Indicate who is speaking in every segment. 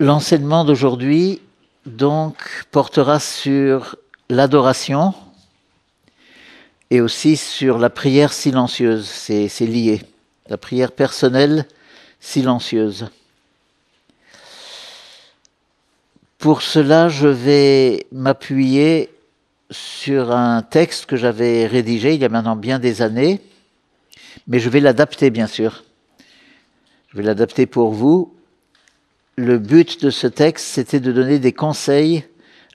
Speaker 1: L'enseignement d'aujourd'hui donc portera sur l'adoration et aussi sur la prière silencieuse. C'est lié. La prière personnelle silencieuse. Pour cela, je vais m'appuyer sur un texte que j'avais rédigé il y a maintenant bien des années, mais je vais l'adapter bien sûr. Je vais l'adapter pour vous. Le but de ce texte, c'était de donner des conseils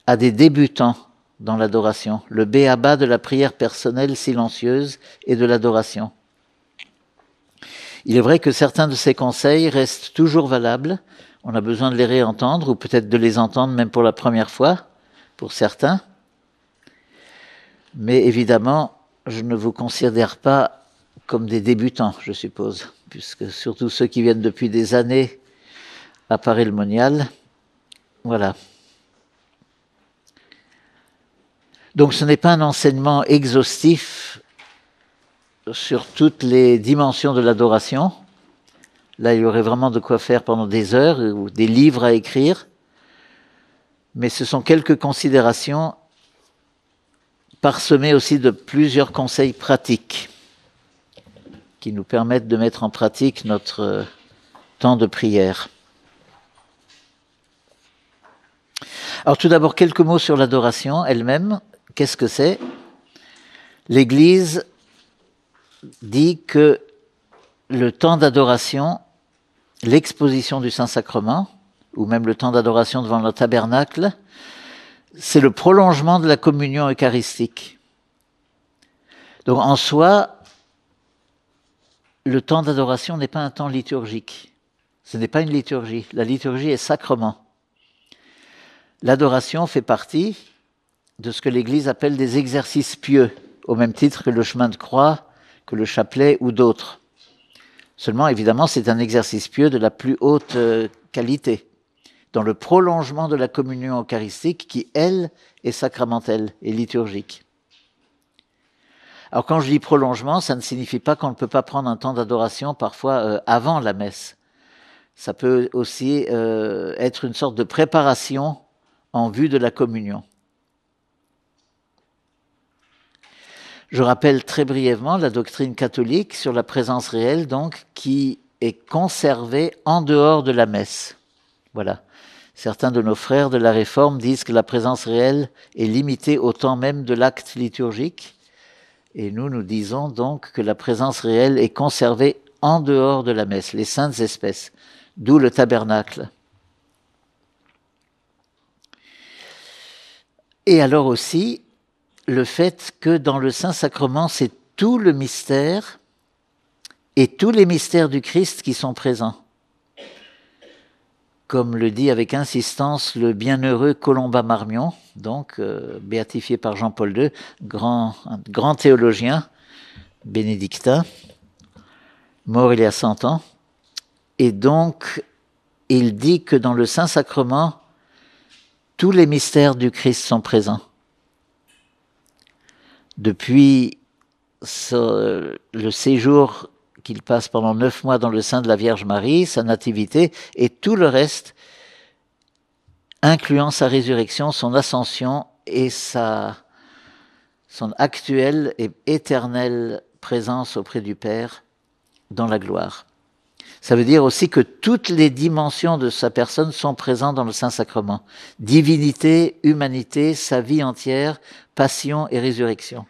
Speaker 1: à des débutants dans l'adoration, le béaba de la prière personnelle silencieuse et de l'adoration. Il est vrai que certains de ces conseils restent toujours valables. On a besoin de les réentendre ou peut-être de les entendre même pour la première fois, pour certains. Mais évidemment, je ne vous considère pas comme des débutants, je suppose, puisque surtout ceux qui viennent depuis des années à Paris-le-Monial, voilà. Donc ce n'est pas un enseignement exhaustif sur toutes les dimensions de l'adoration. Là, il y aurait vraiment de quoi faire pendant des heures ou des livres à écrire. Mais ce sont quelques considérations parsemées aussi de plusieurs conseils pratiques qui nous permettent de mettre en pratique notre temps de prière. Alors tout d'abord, quelques mots sur l'adoration elle-même. Qu'est-ce que c'est? L'Église dit que le temps d'adoration, l'exposition du Saint-Sacrement, ou même le temps d'adoration devant le tabernacle, c'est le prolongement de la communion eucharistique. Donc en soi, le temps d'adoration n'est pas un temps liturgique. Ce n'est pas une liturgie. La liturgie est sacrement. L'adoration fait partie de ce que l'Église appelle des exercices pieux, au même titre que le chemin de croix, que le chapelet ou d'autres. Seulement, évidemment, c'est un exercice pieux de la plus haute euh, qualité, dans le prolongement de la communion eucharistique qui, elle, est sacramentelle et liturgique. Alors quand je dis prolongement, ça ne signifie pas qu'on ne peut pas prendre un temps d'adoration parfois euh, avant la messe. Ça peut aussi euh, être une sorte de préparation en vue de la communion. Je rappelle très brièvement la doctrine catholique sur la présence réelle, donc, qui est conservée en dehors de la messe. Voilà. Certains de nos frères de la Réforme disent que la présence réelle est limitée au temps même de l'acte liturgique. Et nous, nous disons donc que la présence réelle est conservée en dehors de la messe, les saintes espèces, d'où le tabernacle. Et alors aussi, le fait que dans le Saint-Sacrement, c'est tout le mystère et tous les mystères du Christ qui sont présents. Comme le dit avec insistance le bienheureux Colomba Marmion, donc euh, béatifié par Jean-Paul II, grand, grand théologien bénédictin, mort il y a 100 ans. Et donc, il dit que dans le Saint-Sacrement, tous les mystères du Christ sont présents depuis le séjour qu'il passe pendant neuf mois dans le sein de la Vierge Marie, sa nativité, et tout le reste, incluant sa résurrection, son ascension et sa, son actuelle et éternelle présence auprès du Père dans la gloire. Ça veut dire aussi que toutes les dimensions de sa personne sont présentes dans le Saint-Sacrement. Divinité, humanité, sa vie entière, passion et résurrection.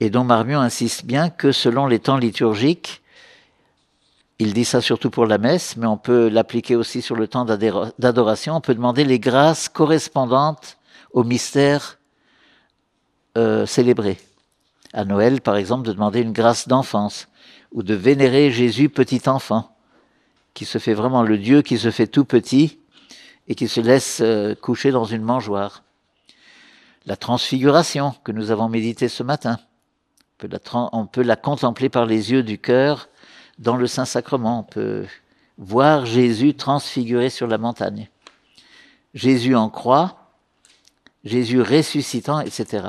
Speaker 1: Et dont Marmion insiste bien que selon les temps liturgiques, il dit ça surtout pour la messe, mais on peut l'appliquer aussi sur le temps d'adoration, on peut demander les grâces correspondantes au mystère euh, célébré à Noël, par exemple, de demander une grâce d'enfance ou de vénérer Jésus petit enfant, qui se fait vraiment le Dieu qui se fait tout petit et qui se laisse euh, coucher dans une mangeoire. La transfiguration que nous avons médité ce matin, on peut, la, on peut la contempler par les yeux du cœur dans le Saint-Sacrement. On peut voir Jésus transfiguré sur la montagne. Jésus en croix, Jésus ressuscitant, etc.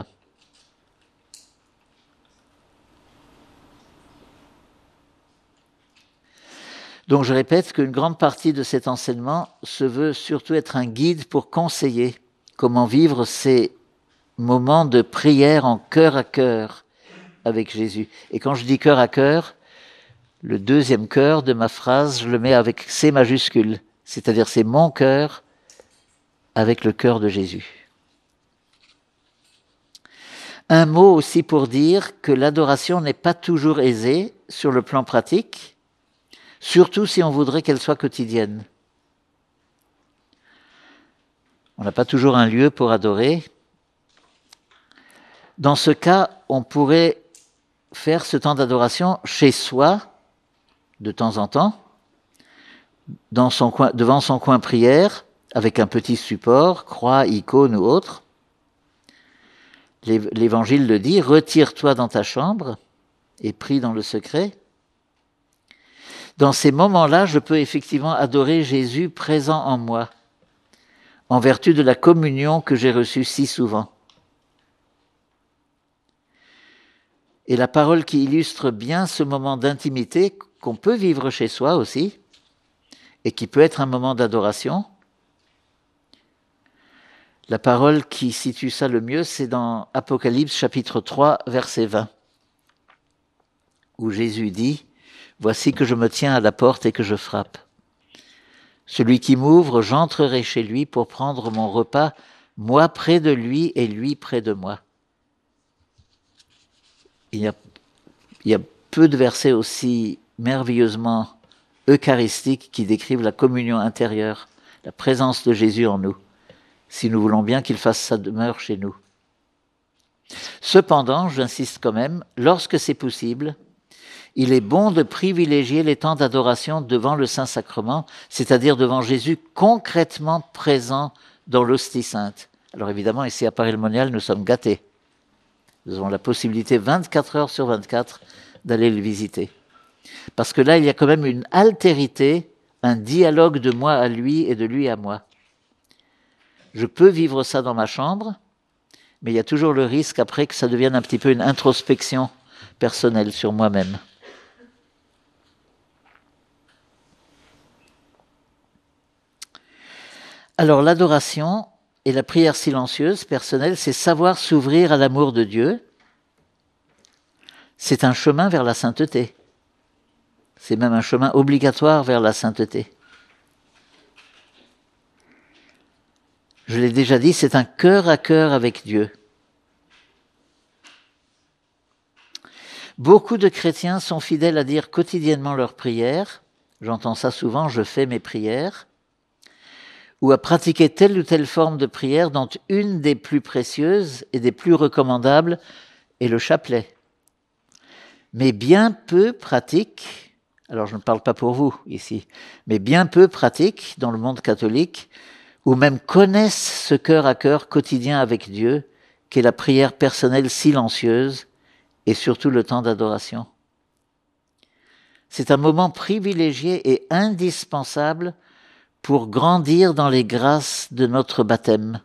Speaker 1: Donc je répète qu'une grande partie de cet enseignement se veut surtout être un guide pour conseiller comment vivre ces moments de prière en cœur à cœur avec Jésus. Et quand je dis cœur à cœur, le deuxième cœur de ma phrase, je le mets avec C majuscule, c'est-à-dire c'est mon cœur avec le cœur de Jésus. Un mot aussi pour dire que l'adoration n'est pas toujours aisée sur le plan pratique, surtout si on voudrait qu'elle soit quotidienne. On n'a pas toujours un lieu pour adorer. Dans ce cas, on pourrait faire ce temps d'adoration chez soi, de temps en temps, devant son coin prière, avec un petit support, croix, icône ou autre. L'Évangile le dit, retire-toi dans ta chambre et prie dans le secret. Dans ces moments-là, je peux effectivement adorer Jésus présent en moi, en vertu de la communion que j'ai reçue si souvent. Et la parole qui illustre bien ce moment d'intimité qu'on peut vivre chez soi aussi, et qui peut être un moment d'adoration. La parole qui situe ça le mieux, c'est dans Apocalypse chapitre 3, verset 20, où Jésus dit, Voici que je me tiens à la porte et que je frappe. Celui qui m'ouvre, j'entrerai chez lui pour prendre mon repas, moi près de lui et lui près de moi. Il y a, il y a peu de versets aussi merveilleusement eucharistiques qui décrivent la communion intérieure, la présence de Jésus en nous, si nous voulons bien qu'il fasse sa demeure chez nous. Cependant, j'insiste quand même, lorsque c'est possible, il est bon de privilégier les temps d'adoration devant le Saint-Sacrement, c'est-à-dire devant Jésus concrètement présent dans l'hostie sainte. Alors évidemment, ici à Paris-le-Monial, nous sommes gâtés. Nous avons la possibilité 24 heures sur 24 d'aller le visiter. Parce que là, il y a quand même une altérité, un dialogue de moi à lui et de lui à moi. Je peux vivre ça dans ma chambre, mais il y a toujours le risque après que ça devienne un petit peu une introspection personnelle sur moi-même. Alors l'adoration et la prière silencieuse personnelle, c'est savoir s'ouvrir à l'amour de Dieu. C'est un chemin vers la sainteté. C'est même un chemin obligatoire vers la sainteté. Je l'ai déjà dit, c'est un cœur à cœur avec Dieu. Beaucoup de chrétiens sont fidèles à dire quotidiennement leurs prières. J'entends ça souvent, je fais mes prières. Ou à pratiquer telle ou telle forme de prière dont une des plus précieuses et des plus recommandables est le chapelet. Mais bien peu pratiquent alors je ne parle pas pour vous ici, mais bien peu pratiquent dans le monde catholique, ou même connaissent ce cœur à cœur quotidien avec Dieu, qu'est la prière personnelle silencieuse et surtout le temps d'adoration. C'est un moment privilégié et indispensable pour grandir dans les grâces de notre baptême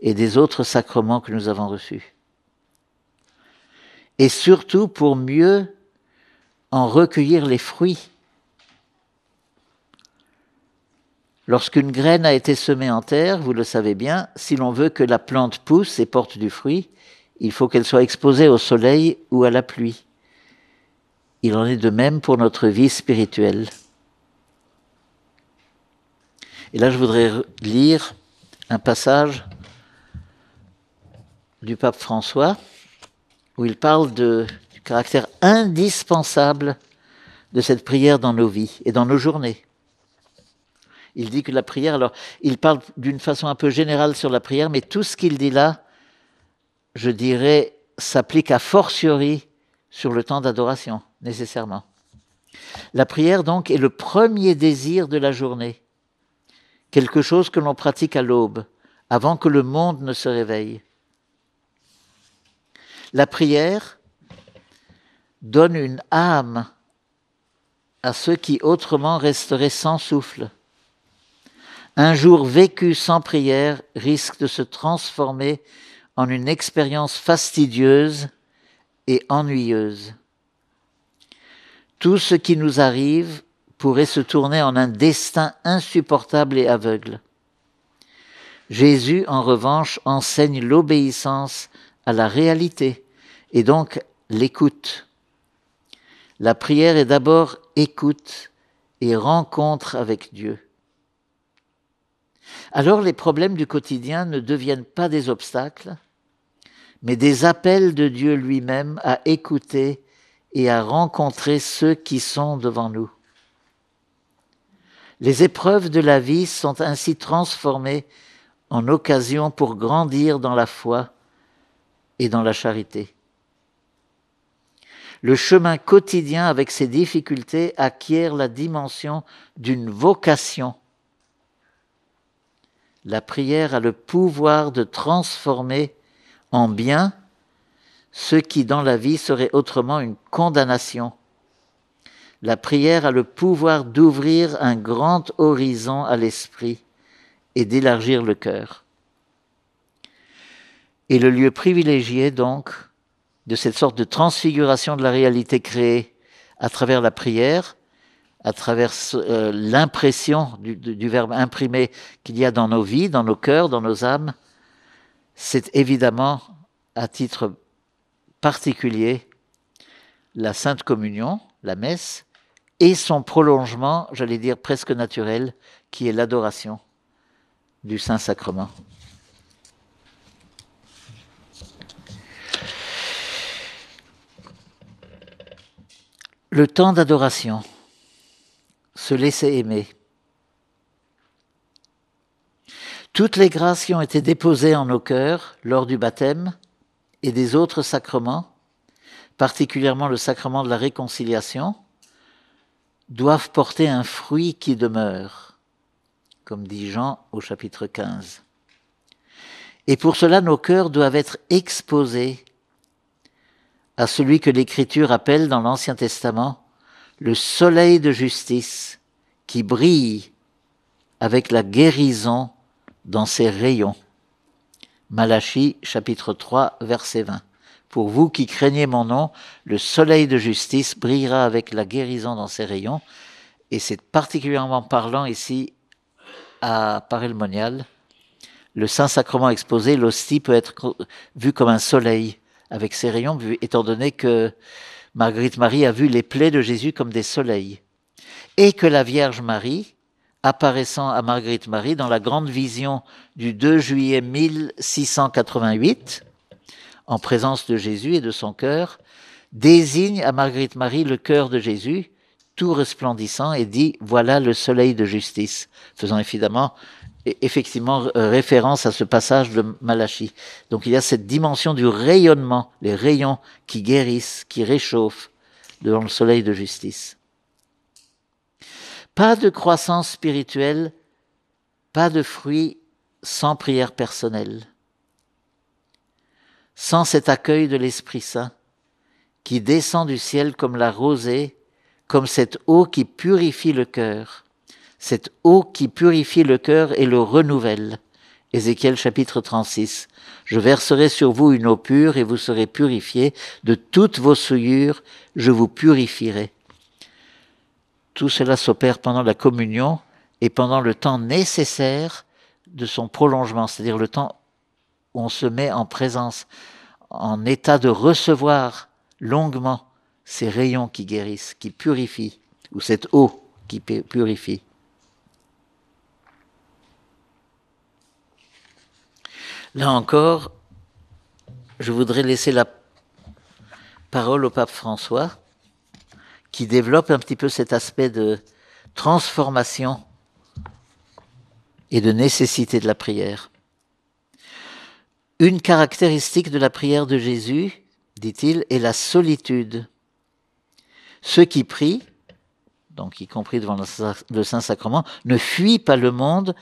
Speaker 1: et des autres sacrements que nous avons reçus. Et surtout pour mieux en recueillir les fruits. Lorsqu'une graine a été semée en terre, vous le savez bien, si l'on veut que la plante pousse et porte du fruit, il faut qu'elle soit exposée au soleil ou à la pluie. Il en est de même pour notre vie spirituelle. Et là, je voudrais lire un passage du pape François où il parle de caractère indispensable de cette prière dans nos vies et dans nos journées. Il dit que la prière, alors il parle d'une façon un peu générale sur la prière, mais tout ce qu'il dit là, je dirais, s'applique à fortiori sur le temps d'adoration, nécessairement. La prière, donc, est le premier désir de la journée, quelque chose que l'on pratique à l'aube, avant que le monde ne se réveille. La prière, donne une âme à ceux qui autrement resteraient sans souffle. Un jour vécu sans prière risque de se transformer en une expérience fastidieuse et ennuyeuse. Tout ce qui nous arrive pourrait se tourner en un destin insupportable et aveugle. Jésus, en revanche, enseigne l'obéissance à la réalité et donc l'écoute. La prière est d'abord écoute et rencontre avec Dieu. Alors les problèmes du quotidien ne deviennent pas des obstacles, mais des appels de Dieu lui-même à écouter et à rencontrer ceux qui sont devant nous. Les épreuves de la vie sont ainsi transformées en occasion pour grandir dans la foi et dans la charité. Le chemin quotidien avec ses difficultés acquiert la dimension d'une vocation. La prière a le pouvoir de transformer en bien ce qui dans la vie serait autrement une condamnation. La prière a le pouvoir d'ouvrir un grand horizon à l'esprit et d'élargir le cœur. Et le lieu privilégié, donc, de cette sorte de transfiguration de la réalité créée à travers la prière, à travers euh, l'impression du, du, verbe imprimé qu'il y a dans nos vies, dans nos cœurs, dans nos âmes, c'est évidemment, à titre particulier, la Sainte Communion, la messe, et son prolongement, j'allais dire presque naturel, qui est l'adoration du Saint-Sacrement. Le temps d'adoration, se laisser aimer. Toutes les grâces qui ont été déposées en nos cœurs lors du baptême et des autres sacrements, particulièrement le sacrement de la réconciliation, doivent porter un fruit qui demeure comme dit Jean au chapitre 15. Et pour cela, nos cœurs doivent être exposés à celui que l'Écriture appelle dans l'Ancien Testament le soleil de justice qui brille avec la guérison dans ses rayons. Malachie chapitre 3 verset 20. Pour vous qui craignez mon nom, le soleil de justice brillera avec la guérison dans ses rayons. Et c'est particulièrement parlant ici à Paray-le-Monial, le Saint-Sacrement exposé, l'hostie peut être vue comme un soleil avec ses rayons, étant donné que Marguerite Marie a vu les plaies de Jésus comme des soleils. Et que la Vierge Marie, apparaissant à Marguerite Marie dans la grande vision du 2 juillet 1688, en présence de Jésus et de son cœur, désigne à Marguerite Marie le cœur de Jésus, tout resplendissant et dit voilà le soleil de justice, faisant évidemment effectivement référence à ce passage de Malachie. Donc il y a cette dimension du rayonnement, les rayons qui guérissent, qui réchauffent devant le soleil de justice. Pas de croissance spirituelle, pas de fruits sans prière personnelle, sans cet accueil de l'Esprit Saint qui descend du ciel comme la rosée comme cette eau qui purifie le cœur. Cette eau qui purifie le cœur et le renouvelle. Ézéchiel chapitre 36. Je verserai sur vous une eau pure et vous serez purifiés de toutes vos souillures, je vous purifierai. Tout cela s'opère pendant la communion et pendant le temps nécessaire de son prolongement, c'est-à-dire le temps on se met en présence, en état de recevoir longuement ces rayons qui guérissent, qui purifient, ou cette eau qui purifie. Là encore, je voudrais laisser la parole au pape François, qui développe un petit peu cet aspect de transformation et de nécessité de la prière. Une caractéristique de la prière de Jésus, dit-il, est la solitude. Ceux qui prient, donc y compris devant le Saint-Sacrement, ne fuient pas le monde,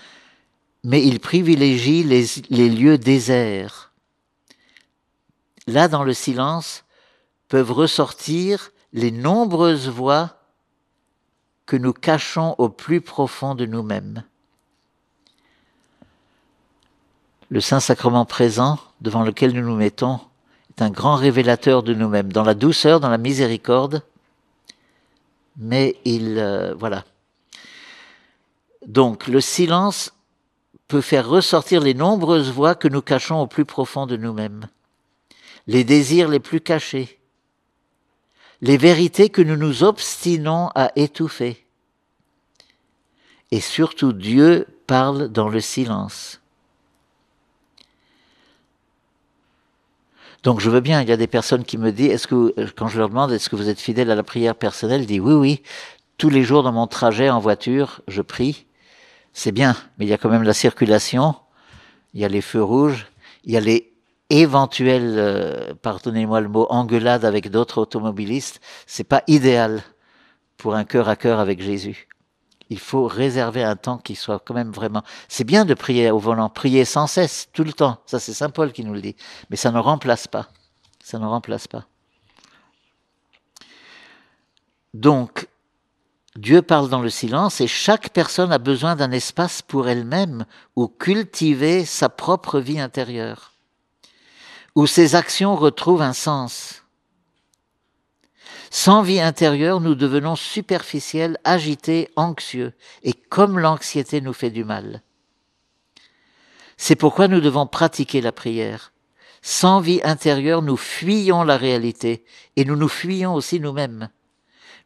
Speaker 1: mais ils privilégient les, les lieux déserts. Là, dans le silence, peuvent ressortir les nombreuses voix que nous cachons au plus profond de nous-mêmes. Le Saint-Sacrement présent, devant lequel nous nous mettons, est un grand révélateur de nous-mêmes. Dans la douceur, dans la miséricorde, mais il... Euh, voilà. Donc le silence peut faire ressortir les nombreuses voix que nous cachons au plus profond de nous-mêmes, les désirs les plus cachés, les vérités que nous nous obstinons à étouffer. Et surtout Dieu parle dans le silence. Donc je veux bien, il y a des personnes qui me disent, est-ce que quand je leur demande est-ce que vous êtes fidèle à la prière personnelle, ils disent oui, oui, tous les jours dans mon trajet en voiture, je prie. C'est bien, mais il y a quand même la circulation, il y a les feux rouges, il y a les éventuelles, euh, pardonnez-moi le mot, engueulades avec d'autres automobilistes. C'est pas idéal pour un cœur à cœur avec Jésus il faut réserver un temps qui soit quand même vraiment. C'est bien de prier au volant, prier sans cesse, tout le temps. Ça, c'est Saint Paul qui nous le dit. Mais ça ne remplace pas. Ça ne remplace pas. Donc, Dieu parle dans le silence et chaque personne a besoin d'un espace pour elle-même où cultiver sa propre vie intérieure, où ses actions retrouvent un sens. Sans vie intérieure, nous devenons superficiels, agités, anxieux, et comme l'anxiété nous fait du mal. C'est pourquoi nous devons pratiquer la prière. Sans vie intérieure, nous fuyons la réalité, et nous nous fuyons aussi nous-mêmes.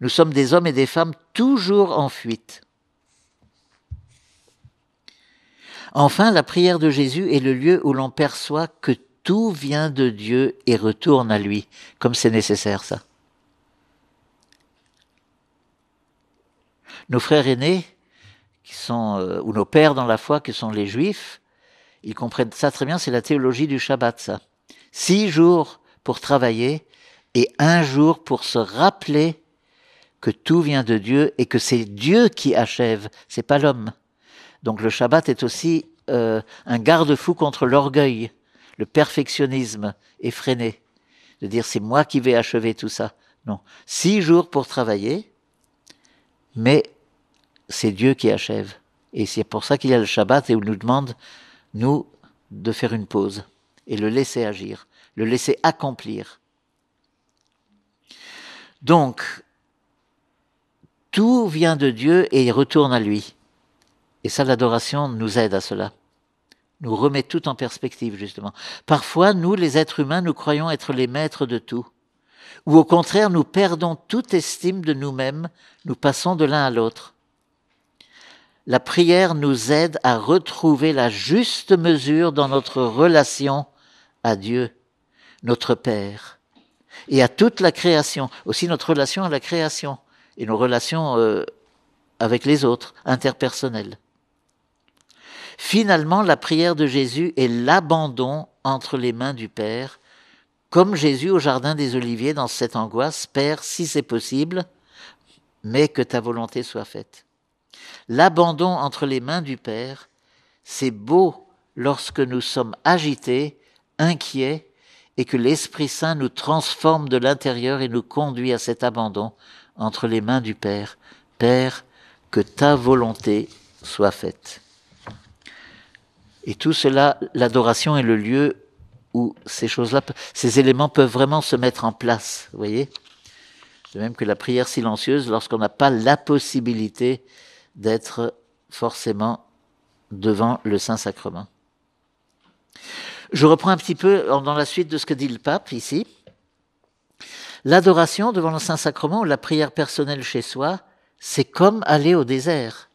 Speaker 1: Nous sommes des hommes et des femmes toujours en fuite. Enfin, la prière de Jésus est le lieu où l'on perçoit que tout vient de Dieu et retourne à lui, comme c'est nécessaire ça. Nos frères aînés, qui sont, euh, ou nos pères dans la foi, qui sont les juifs, ils comprennent ça très bien, c'est la théologie du Shabbat, ça. Six jours pour travailler et un jour pour se rappeler que tout vient de Dieu et que c'est Dieu qui achève, c'est pas l'homme. Donc le Shabbat est aussi euh, un garde-fou contre l'orgueil, le perfectionnisme effréné, de dire c'est moi qui vais achever tout ça. Non, six jours pour travailler, mais c'est Dieu qui achève. Et c'est pour ça qu'il y a le Shabbat et où il nous demande, nous, de faire une pause et le laisser agir, le laisser accomplir. Donc, tout vient de Dieu et il retourne à lui. Et ça, l'adoration nous aide à cela. Nous remet tout en perspective, justement. Parfois, nous, les êtres humains, nous croyons être les maîtres de tout. Ou au contraire, nous perdons toute estime de nous-mêmes, nous passons de l'un à l'autre. La prière nous aide à retrouver la juste mesure dans notre relation à Dieu, notre Père, et à toute la création, aussi notre relation à la création et nos relations euh, avec les autres, interpersonnelles. Finalement, la prière de Jésus est l'abandon entre les mains du Père, comme Jésus au Jardin des Oliviers dans cette angoisse, Père, si c'est possible, mais que ta volonté soit faite. L'abandon entre les mains du Père, c'est beau lorsque nous sommes agités, inquiets, et que l'Esprit Saint nous transforme de l'intérieur et nous conduit à cet abandon entre les mains du Père. Père, que ta volonté soit faite. Et tout cela, l'adoration est le lieu où ces choses-là, ces éléments peuvent vraiment se mettre en place, vous voyez? De même que la prière silencieuse, lorsqu'on n'a pas la possibilité d'être forcément devant le Saint-Sacrement. Je reprends un petit peu dans la suite de ce que dit le pape ici. L'adoration devant le Saint-Sacrement ou la prière personnelle chez soi, c'est comme aller au désert.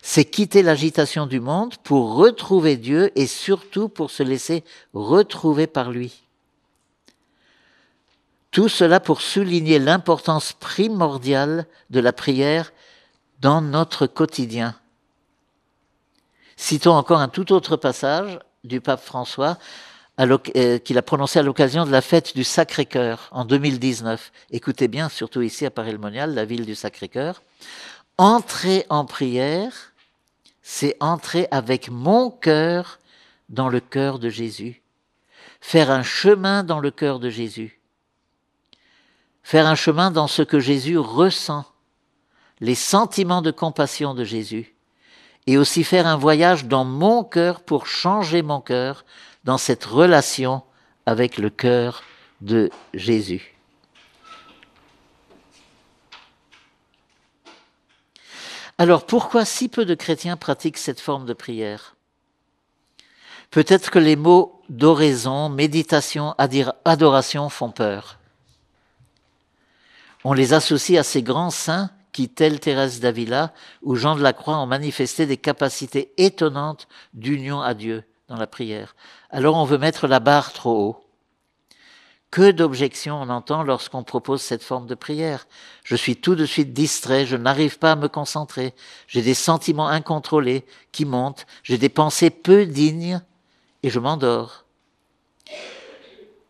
Speaker 1: C'est quitter l'agitation du monde pour retrouver Dieu et surtout pour se laisser retrouver par lui. Tout cela pour souligner l'importance primordiale de la prière dans notre quotidien. Citons encore un tout autre passage du pape François euh, qu'il a prononcé à l'occasion de la fête du Sacré-Cœur en 2019. Écoutez bien, surtout ici à Paris-le-Monial, la ville du Sacré-Cœur. Entrer en prière, c'est entrer avec mon cœur dans le cœur de Jésus. Faire un chemin dans le cœur de Jésus. Faire un chemin dans ce que Jésus ressent les sentiments de compassion de Jésus et aussi faire un voyage dans mon cœur pour changer mon cœur dans cette relation avec le cœur de Jésus. Alors pourquoi si peu de chrétiens pratiquent cette forme de prière? Peut-être que les mots d'oraison, méditation, adoration font peur. On les associe à ces grands saints qui, tels Thérèse d'Avila ou Jean de la Croix, ont manifesté des capacités étonnantes d'union à Dieu dans la prière. Alors on veut mettre la barre trop haut. Que d'objections on entend lorsqu'on propose cette forme de prière. Je suis tout de suite distrait, je n'arrive pas à me concentrer, j'ai des sentiments incontrôlés qui montent, j'ai des pensées peu dignes et je m'endors.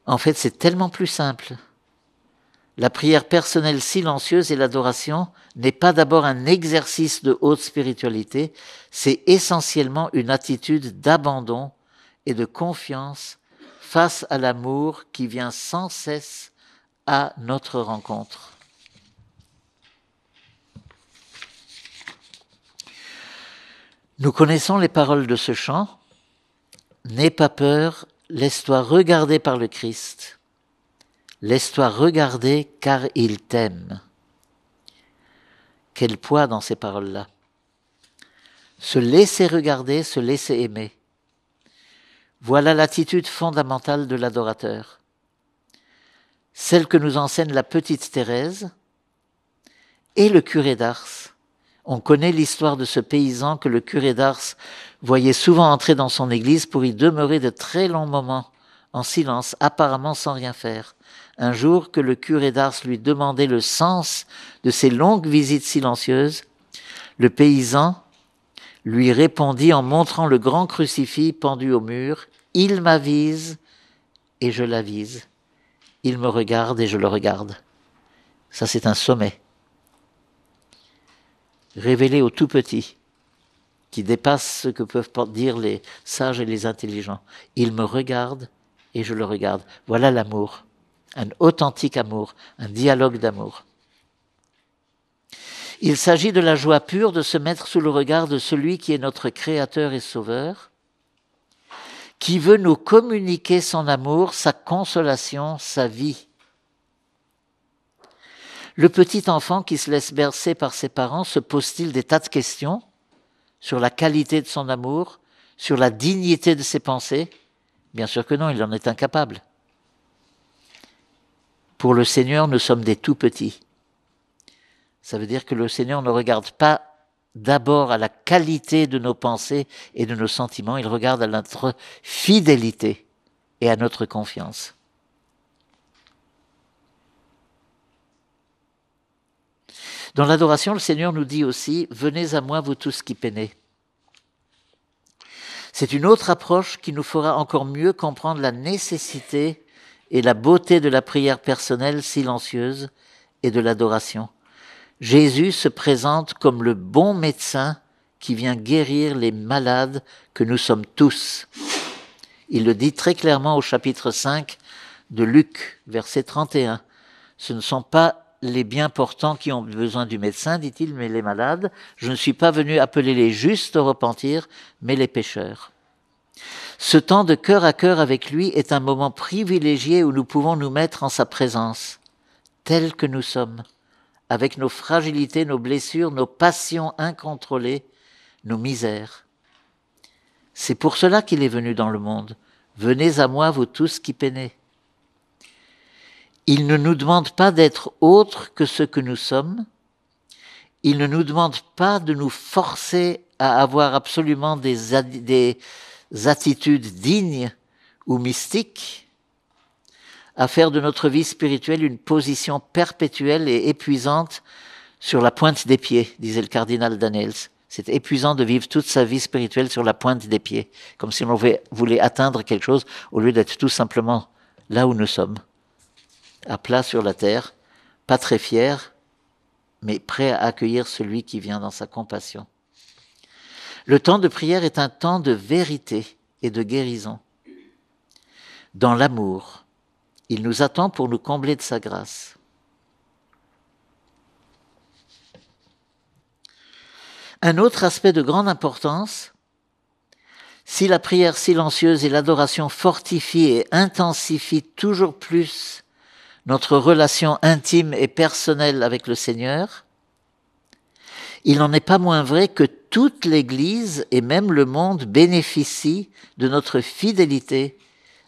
Speaker 1: En fait, c'est tellement plus simple. La prière personnelle silencieuse et l'adoration n'est pas d'abord un exercice de haute spiritualité, c'est essentiellement une attitude d'abandon et de confiance face à l'amour qui vient sans cesse à notre rencontre. Nous connaissons les paroles de ce chant. N'aie pas peur, laisse-toi regarder par le Christ. Laisse-toi regarder car il t'aime. Quel poids dans ces paroles-là. Se laisser regarder, se laisser aimer. Voilà l'attitude fondamentale de l'adorateur. Celle que nous enseigne la petite Thérèse et le curé d'Ars. On connaît l'histoire de ce paysan que le curé d'Ars voyait souvent entrer dans son église pour y demeurer de très longs moments, en silence, apparemment sans rien faire. Un jour que le curé d'Ars lui demandait le sens de ces longues visites silencieuses, le paysan lui répondit en montrant le grand crucifix pendu au mur il m'avise et je l'avise. Il me regarde et je le regarde. Ça, c'est un sommet. Révélé au tout petit, qui dépasse ce que peuvent dire les sages et les intelligents. Il me regarde et je le regarde. Voilà l'amour. Un authentique amour, un dialogue d'amour. Il s'agit de la joie pure de se mettre sous le regard de celui qui est notre Créateur et Sauveur, qui veut nous communiquer son amour, sa consolation, sa vie. Le petit enfant qui se laisse bercer par ses parents se pose-t-il des tas de questions sur la qualité de son amour, sur la dignité de ses pensées? Bien sûr que non, il en est incapable. Pour le Seigneur, nous sommes des tout petits. Ça veut dire que le Seigneur ne regarde pas d'abord à la qualité de nos pensées et de nos sentiments, il regarde à notre fidélité et à notre confiance. Dans l'adoration, le Seigneur nous dit aussi, Venez à moi, vous tous qui peinez. C'est une autre approche qui nous fera encore mieux comprendre la nécessité et la beauté de la prière personnelle silencieuse et de l'adoration. Jésus se présente comme le bon médecin qui vient guérir les malades que nous sommes tous. Il le dit très clairement au chapitre 5 de Luc, verset 31. Ce ne sont pas les bien portants qui ont besoin du médecin, dit-il, mais les malades. Je ne suis pas venu appeler les justes au repentir, mais les pécheurs. Ce temps de cœur à cœur avec lui est un moment privilégié où nous pouvons nous mettre en sa présence, tel que nous sommes avec nos fragilités, nos blessures, nos passions incontrôlées, nos misères. C'est pour cela qu'il est venu dans le monde. Venez à moi, vous tous qui peinez. Il ne nous demande pas d'être autres que ce que nous sommes. Il ne nous demande pas de nous forcer à avoir absolument des attitudes dignes ou mystiques à faire de notre vie spirituelle une position perpétuelle et épuisante sur la pointe des pieds, disait le cardinal Daniels. C'est épuisant de vivre toute sa vie spirituelle sur la pointe des pieds, comme si on voulait atteindre quelque chose au lieu d'être tout simplement là où nous sommes, à plat sur la terre, pas très fier, mais prêt à accueillir celui qui vient dans sa compassion. Le temps de prière est un temps de vérité et de guérison, dans l'amour, il nous attend pour nous combler de sa grâce. Un autre aspect de grande importance, si la prière silencieuse et l'adoration fortifient et intensifient toujours plus notre relation intime et personnelle avec le Seigneur, il n'en est pas moins vrai que toute l'Église et même le monde bénéficient de notre fidélité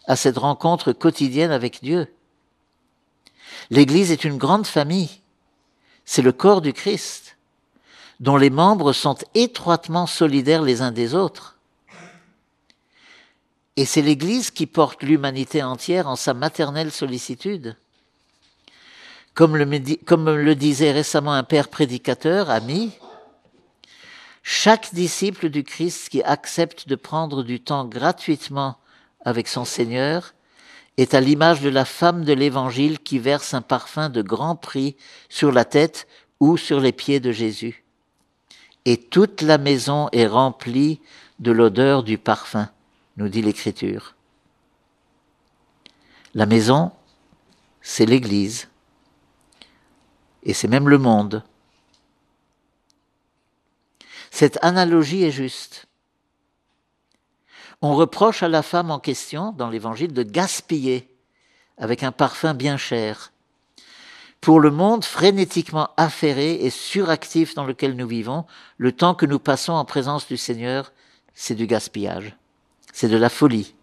Speaker 1: à cette rencontre quotidienne avec Dieu. L'Église est une grande famille. C'est le corps du Christ, dont les membres sont étroitement solidaires les uns des autres. Et c'est l'Église qui porte l'humanité entière en sa maternelle sollicitude. Comme le, disait récemment un père prédicateur, ami, chaque disciple du Christ qui accepte de prendre du temps gratuitement avec son Seigneur est à l'image de la femme de l'Évangile qui verse un parfum de grand prix sur la tête ou sur les pieds de Jésus. Et toute la maison est remplie de l'odeur du parfum, nous dit l'Écriture. La maison, c'est l'Église. Et c'est même le monde. Cette analogie est juste. On reproche à la femme en question, dans l'Évangile, de gaspiller avec un parfum bien cher. Pour le monde frénétiquement affairé et suractif dans lequel nous vivons, le temps que nous passons en présence du Seigneur, c'est du gaspillage, c'est de la folie.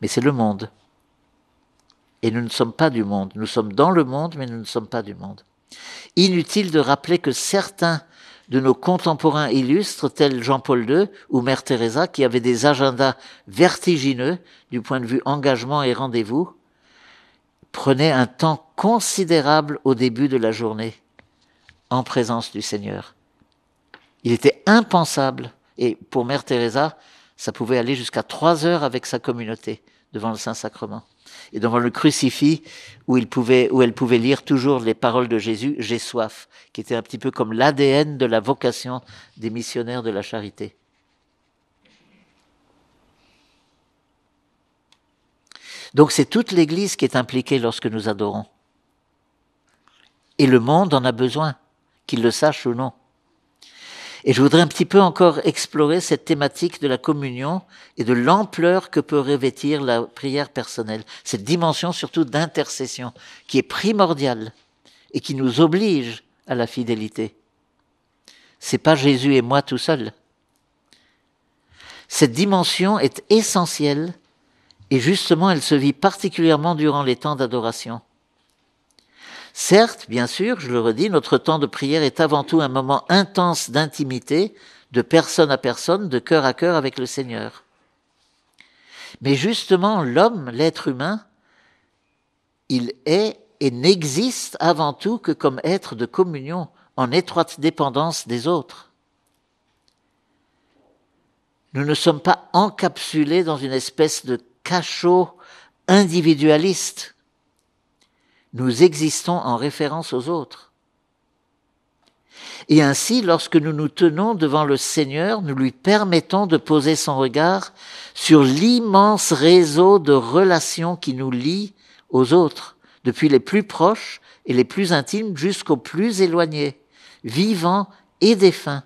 Speaker 1: Mais c'est le monde. Et nous ne sommes pas du monde. Nous sommes dans le monde, mais nous ne sommes pas du monde. Inutile de rappeler que certains de nos contemporains illustres, tels Jean-Paul II ou Mère Teresa, qui avaient des agendas vertigineux du point de vue engagement et rendez-vous, prenaient un temps considérable au début de la journée en présence du Seigneur. Il était impensable, et pour Mère Teresa, ça pouvait aller jusqu'à trois heures avec sa communauté devant le Saint-Sacrement et devant le crucifix où, elle pouvait lire toujours les paroles de Jésus, J'ai soif, qui était un petit peu comme l'ADN de la vocation des missionnaires de la charité. Donc c'est toute l'Église qui est impliquée lorsque nous adorons. Et le monde en a besoin, qu'il le sache ou non. Et je voudrais un petit peu encore explorer cette thématique de la communion et de l'ampleur que peut revêtir la prière personnelle, cette dimension surtout d'intercession qui est primordiale et qui nous oblige à la fidélité. C'est pas Jésus et moi tout seul. Cette dimension est essentielle et justement elle se vit particulièrement durant les temps d'adoration. Certes, bien sûr, je le redis, notre temps de prière est avant tout un moment intense d'intimité, de personne à personne, de cœur à cœur avec le Seigneur. Mais justement, l'homme, l'être humain, il est et n'existe avant tout que comme être de communion, en étroite dépendance des autres. Nous ne sommes pas encapsulés dans une espèce de cachot individualiste nous existons en référence aux autres. Et ainsi, lorsque nous nous tenons devant le Seigneur, nous lui permettons de poser son regard sur l'immense réseau de relations qui nous lient aux autres, depuis les plus proches et les plus intimes jusqu'aux plus éloignés, vivants et défunts.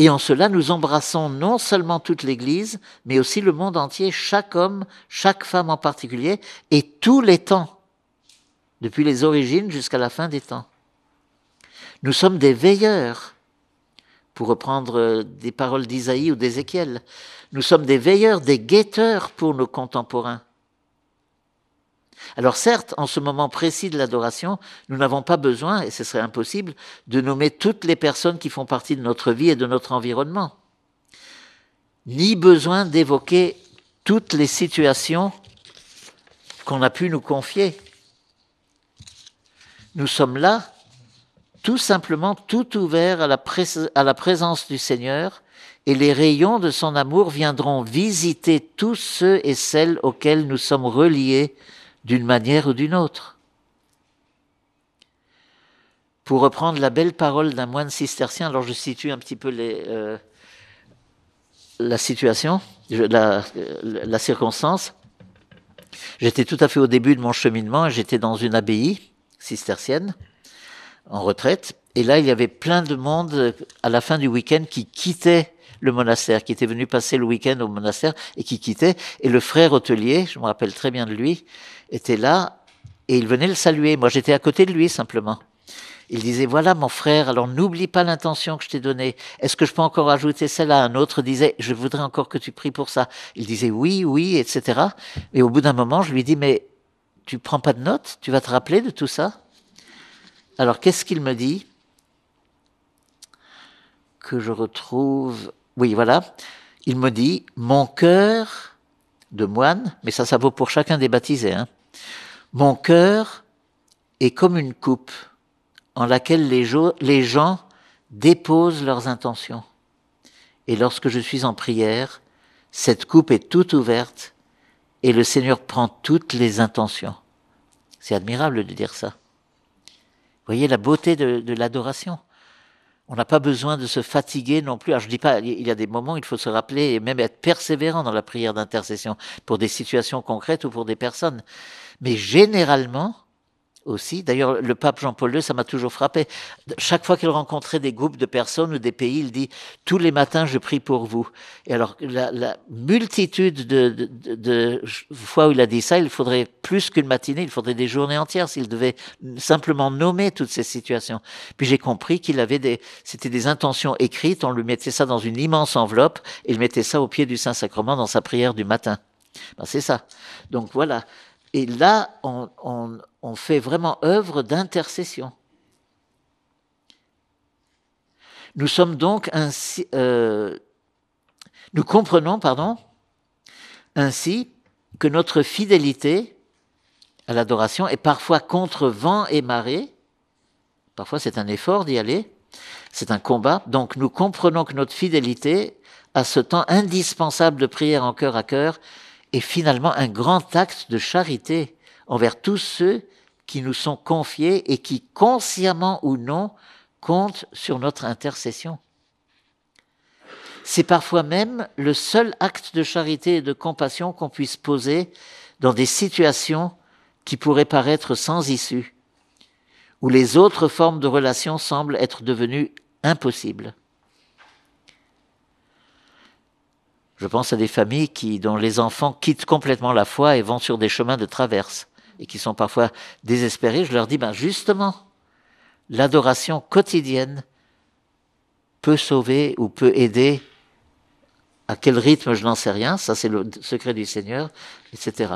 Speaker 1: Et en cela, nous embrassons non seulement toute l'Église, mais aussi le monde entier, chaque homme, chaque femme en particulier, et tous les temps, depuis les origines jusqu'à la fin des temps. Nous sommes des veilleurs, pour reprendre des paroles d'Isaïe ou d'Ézéchiel. Nous sommes des veilleurs, des guetteurs pour nos contemporains. Alors certes, en ce moment précis de l'adoration, nous n'avons pas besoin, et ce serait impossible, de nommer toutes les personnes qui font partie de notre vie et de notre environnement, ni besoin d'évoquer toutes les situations qu'on a pu nous confier. Nous sommes là, tout simplement tout ouverts à la, à la présence du Seigneur, et les rayons de son amour viendront visiter tous ceux et celles auxquels nous sommes reliés d'une manière ou d'une autre. Pour reprendre la belle parole d'un moine cistercien, alors je situe un petit peu euh, la situation, la, la circonstance. J'étais tout à fait au début de mon cheminement, j'étais dans une abbaye cistercienne, en retraite, et là il y avait plein de monde à la fin du week-end qui quittait le monastère, qui était venu passer le week-end au monastère et qui quittait. Et le frère hôtelier, je me rappelle très bien de lui, était là Et il venait le saluer. Moi, j'étais à côté de lui simplement. Il disait, voilà mon frère, alors n'oublie pas l'intention que je t'ai donnée. Est-ce que je peux encore ajouter celle-là Un autre? Disait, je voudrais encore que tu pries pour ça. Il disait, oui, oui, etc. Et au bout d'un moment, je lui dis, mais tu prends pas de notes? Tu vas te rappeler de tout ça? Alors, qu'est-ce qu'il me dit? Que je retrouve... Oui, voilà. Il me dit, mon cœur de moine, mais ça, ça vaut pour chacun des baptisés, hein. mon cœur est comme une coupe en laquelle les, gens déposent leurs intentions. Et lorsque je suis en prière, cette coupe est toute ouverte et le Seigneur prend toutes les intentions. C'est admirable de dire ça. Vous voyez la beauté de l'adoration. On n'a pas besoin de se fatiguer non plus. Alors je dis pas, il y a des moments où il faut se rappeler et même être persévérant dans la prière d'intercession pour des situations concrètes ou pour des personnes. Mais généralement, aussi. D'ailleurs, le pape Jean-Paul II, ça m'a toujours frappé. Chaque fois qu'il rencontrait des groupes de personnes ou des pays, il dit tous les matins, je prie pour vous. Et alors, la, multitude de, de, fois où il a dit ça, il faudrait plus qu'une matinée, il faudrait des journées entières s'il devait simplement nommer toutes ces situations. Puis j'ai compris qu'il avait des, c'était des intentions écrites. On lui mettait ça dans une immense enveloppe et il mettait ça au pied du Saint-Sacrement dans sa prière du matin. Ben, c'est ça. Donc voilà. Et là, on, fait vraiment œuvre d'intercession. Nous sommes donc ainsi, euh, nous comprenons, pardon, ainsi que notre fidélité à l'adoration est parfois contre vent et marée. Parfois, c'est un effort d'y aller. C'est un combat. Donc, nous comprenons que notre fidélité à ce temps indispensable de prière en cœur à cœur est finalement un grand acte de charité envers tous ceux qui nous sont confiés et qui, consciemment ou non, comptent sur notre intercession. C'est parfois même le seul acte de charité et de compassion qu'on puisse poser dans des situations qui pourraient paraître sans issue, où les autres formes de relations semblent être devenues impossibles. Je pense à des familles qui, dont les enfants quittent complètement la foi et vont sur des chemins de traverse et qui sont parfois désespérés, je leur dis, ben justement, l'adoration quotidienne peut sauver ou peut aider. À quel rythme, je n'en sais rien. Ça, c'est le secret du Seigneur, etc.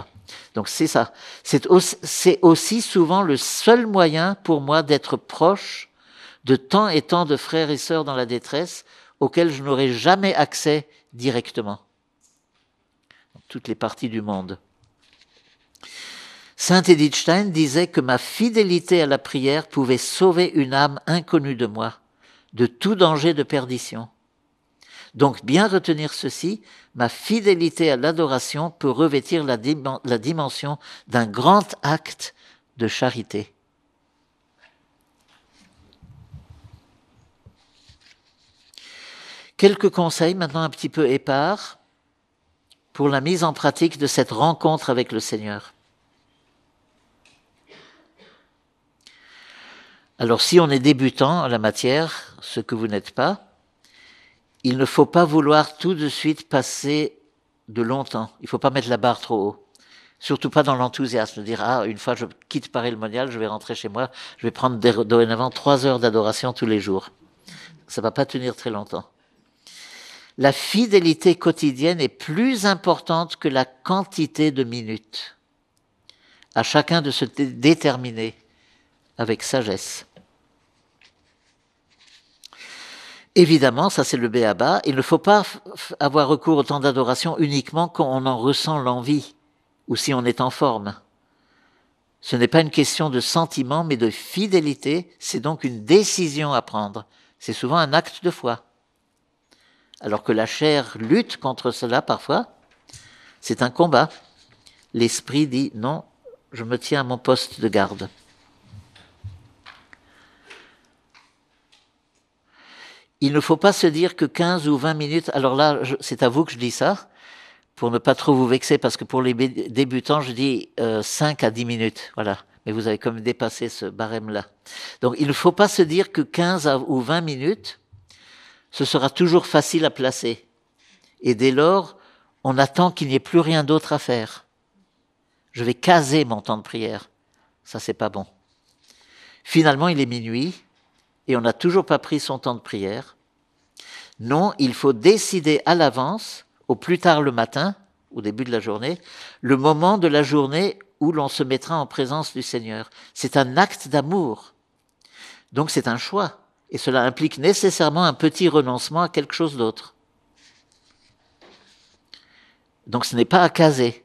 Speaker 1: Donc, c'est ça. C'est aussi, souvent le seul moyen pour moi d'être proche de tant et tant de frères et sœurs dans la détresse auxquels je n'aurais jamais accès directement. Dans toutes les parties du monde. Saint Edith Stein disait que ma fidélité à la prière pouvait sauver une âme inconnue de moi de tout danger de perdition. Donc bien retenir ceci, ma fidélité à l'adoration peut revêtir la, la dimension d'un grand acte de charité. Quelques conseils maintenant un petit peu épars pour la mise en pratique de cette rencontre avec le Seigneur. Alors si on est débutant en la matière, ce que vous n'êtes pas, il ne faut pas vouloir tout de suite passer de longtemps. Il ne faut pas mettre la barre trop haut. Surtout pas dans l'enthousiasme, dire ah une fois je quitte Paris le Monial, je vais rentrer chez moi, je vais prendre dorénavant trois heures d'adoration tous les jours. Ça va pas tenir très longtemps. La fidélité quotidienne est plus importante que la quantité de minutes. À chacun de se déterminer avec sagesse. Évidemment, ça c'est le béaba, il ne faut pas avoir recours au temps d'adoration uniquement quand on en ressent l'envie ou si on est en forme. Ce n'est pas une question de sentiment, mais de fidélité, c'est donc une décision à prendre. C'est souvent un acte de foi. Alors que la chair lutte contre cela parfois, c'est un combat. L'esprit dit non, je me tiens à mon poste de garde. Il ne faut pas se dire que 15 ou 20 minutes, alors là, c'est à vous que je dis ça, pour ne pas trop vous vexer, parce que pour les débutants, je dis euh, 5 à 10 minutes, voilà. Mais vous avez comme dépassé ce barème-là. Donc il ne faut pas se dire que 15 ou 20 minutes, ce sera toujours facile à placer. Et dès lors, on attend qu'il n'y ait plus rien d'autre à faire. Je vais caser mon temps de prière. Ça, c'est pas bon. Finalement, il est minuit et on n'a toujours pas pris son temps de prière. Non, il faut décider à l'avance, au plus tard le matin, au début de la journée, le moment de la journée où l'on se mettra en présence du Seigneur. C'est un acte d'amour. Donc c'est un choix. Et cela implique nécessairement un petit renoncement à quelque chose d'autre. Donc ce n'est pas à caser.